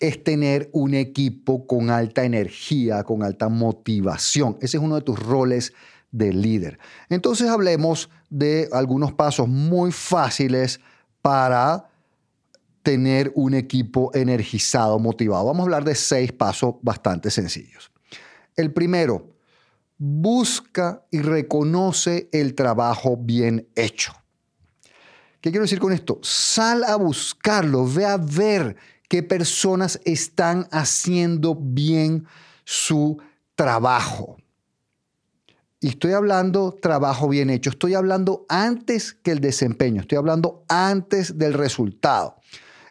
es tener un equipo con alta energía, con alta motivación. Ese es uno de tus roles de líder. Entonces hablemos de algunos pasos muy fáciles para tener un equipo energizado, motivado. Vamos a hablar de seis pasos bastante sencillos. El primero, busca y reconoce el trabajo bien hecho. ¿Qué quiero decir con esto? Sal a buscarlo, ve a ver qué personas están haciendo bien su trabajo. Y estoy hablando trabajo bien hecho, estoy hablando antes que el desempeño, estoy hablando antes del resultado.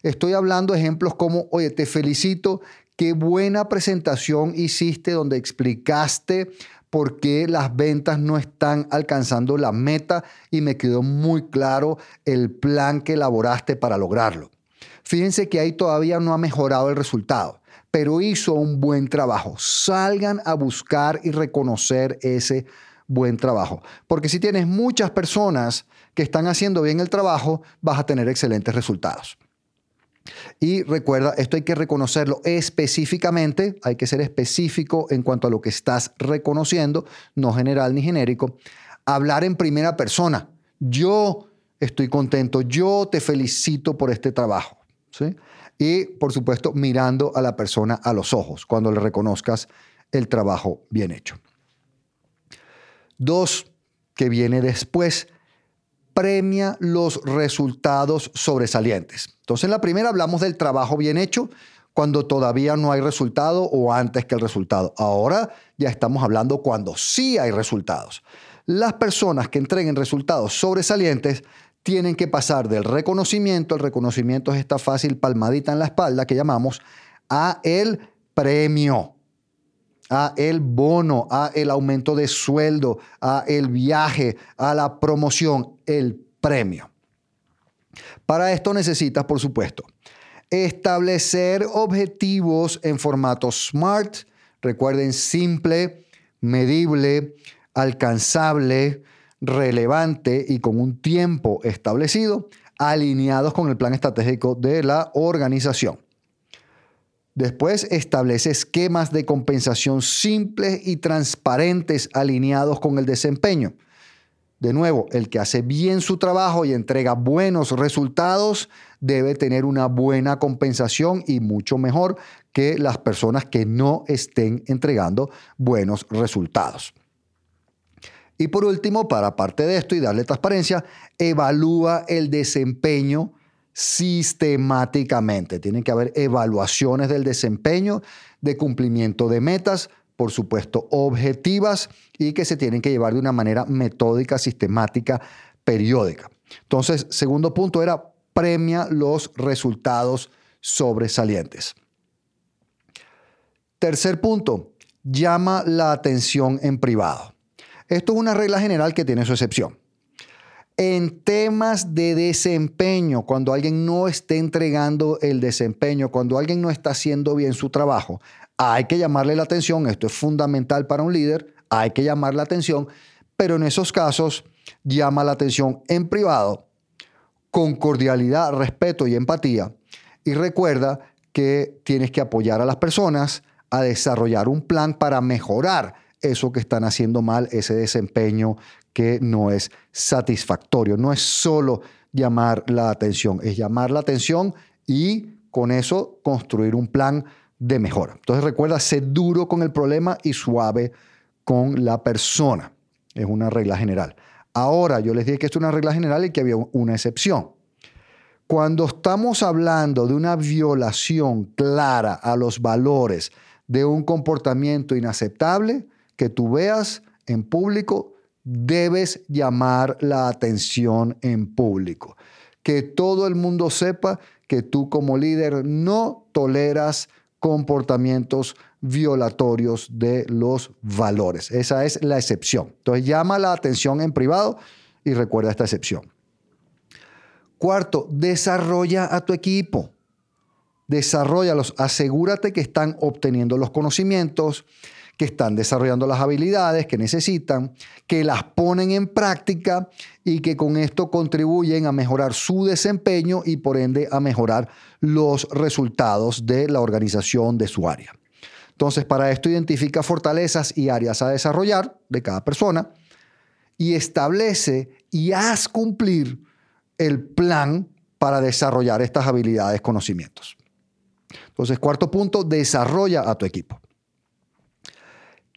Estoy hablando ejemplos como, oye, te felicito, qué buena presentación hiciste donde explicaste por qué las ventas no están alcanzando la meta y me quedó muy claro el plan que elaboraste para lograrlo. Fíjense que ahí todavía no ha mejorado el resultado, pero hizo un buen trabajo. Salgan a buscar y reconocer ese buen trabajo. Porque si tienes muchas personas que están haciendo bien el trabajo, vas a tener excelentes resultados. Y recuerda, esto hay que reconocerlo específicamente, hay que ser específico en cuanto a lo que estás reconociendo, no general ni genérico. Hablar en primera persona. Yo estoy contento, yo te felicito por este trabajo. Y, por supuesto, mirando a la persona a los ojos cuando le reconozcas el trabajo bien hecho. Dos, que viene después, premia los resultados sobresalientes. Entonces, en la primera hablamos del trabajo bien hecho cuando todavía no hay resultado o antes que el resultado. Ahora ya estamos hablando cuando sí hay resultados. Las personas que entreguen resultados sobresalientes tienen que pasar del reconocimiento, el reconocimiento es esta fácil palmadita en la espalda que llamamos, a el premio, a el bono, a el aumento de sueldo, a el viaje, a la promoción, el premio. Para esto necesitas, por supuesto, establecer objetivos en formato SMART, recuerden simple, medible, alcanzable, relevante y con un tiempo establecido, alineados con el plan estratégico de la organización. Después establece esquemas de compensación simples y transparentes alineados con el desempeño. De nuevo, el que hace bien su trabajo y entrega buenos resultados debe tener una buena compensación y mucho mejor que las personas que no estén entregando buenos resultados. Y por último, para parte de esto y darle transparencia, evalúa el desempeño sistemáticamente. Tienen que haber evaluaciones del desempeño, de cumplimiento de metas, por supuesto, objetivas y que se tienen que llevar de una manera metódica, sistemática, periódica. Entonces, segundo punto era premia los resultados sobresalientes. Tercer punto, llama la atención en privado. Esto es una regla general que tiene su excepción. En temas de desempeño, cuando alguien no esté entregando el desempeño, cuando alguien no está haciendo bien su trabajo, hay que llamarle la atención. Esto es fundamental para un líder, hay que llamar la atención, pero en esos casos llama la atención en privado, con cordialidad, respeto y empatía. Y recuerda que tienes que apoyar a las personas a desarrollar un plan para mejorar eso que están haciendo mal, ese desempeño que no es satisfactorio. No es solo llamar la atención, es llamar la atención y con eso construir un plan de mejora. Entonces recuerda, ser duro con el problema y suave con la persona. Es una regla general. Ahora, yo les dije que esto es una regla general y que había una excepción. Cuando estamos hablando de una violación clara a los valores de un comportamiento inaceptable, que tú veas en público, debes llamar la atención en público. Que todo el mundo sepa que tú como líder no toleras comportamientos violatorios de los valores. Esa es la excepción. Entonces llama la atención en privado y recuerda esta excepción. Cuarto, desarrolla a tu equipo. Desarrollalos. Asegúrate que están obteniendo los conocimientos, que están desarrollando las habilidades que necesitan, que las ponen en práctica y que con esto contribuyen a mejorar su desempeño y por ende a mejorar los resultados de la organización de su área. Entonces, para esto identifica fortalezas y áreas a desarrollar de cada persona y establece y haz cumplir el plan para desarrollar estas habilidades, conocimientos. Entonces, cuarto punto, desarrolla a tu equipo.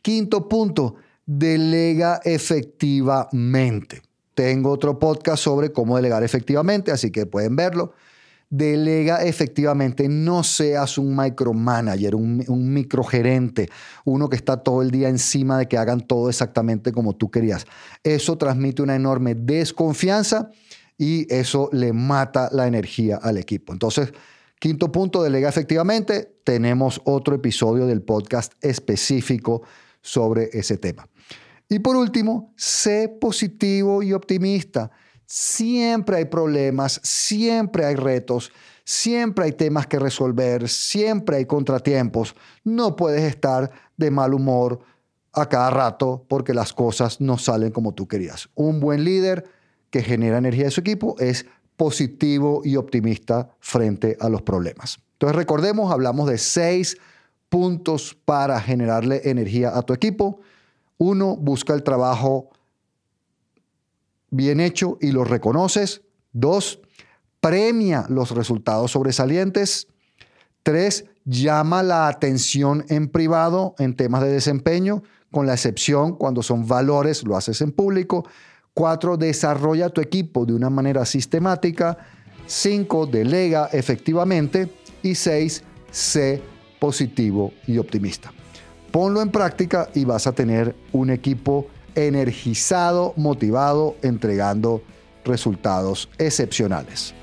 Quinto punto, delega efectivamente. Tengo otro podcast sobre cómo delegar efectivamente, así que pueden verlo. Delega efectivamente, no seas un micromanager, un, un microgerente, uno que está todo el día encima de que hagan todo exactamente como tú querías. Eso transmite una enorme desconfianza y eso le mata la energía al equipo. Entonces, quinto punto, delega efectivamente. Tenemos otro episodio del podcast específico sobre ese tema. Y por último, sé positivo y optimista. Siempre hay problemas, siempre hay retos, siempre hay temas que resolver, siempre hay contratiempos. No puedes estar de mal humor a cada rato porque las cosas no salen como tú querías. Un buen líder que genera energía de su equipo es positivo y optimista frente a los problemas. Entonces recordemos, hablamos de seis puntos para generarle energía a tu equipo. Uno, busca el trabajo bien hecho y lo reconoces. Dos, premia los resultados sobresalientes. Tres, llama la atención en privado en temas de desempeño, con la excepción cuando son valores, lo haces en público. Cuatro, desarrolla tu equipo de una manera sistemática. Cinco, delega efectivamente. Y seis, sé positivo y optimista. Ponlo en práctica y vas a tener un equipo energizado, motivado, entregando resultados excepcionales.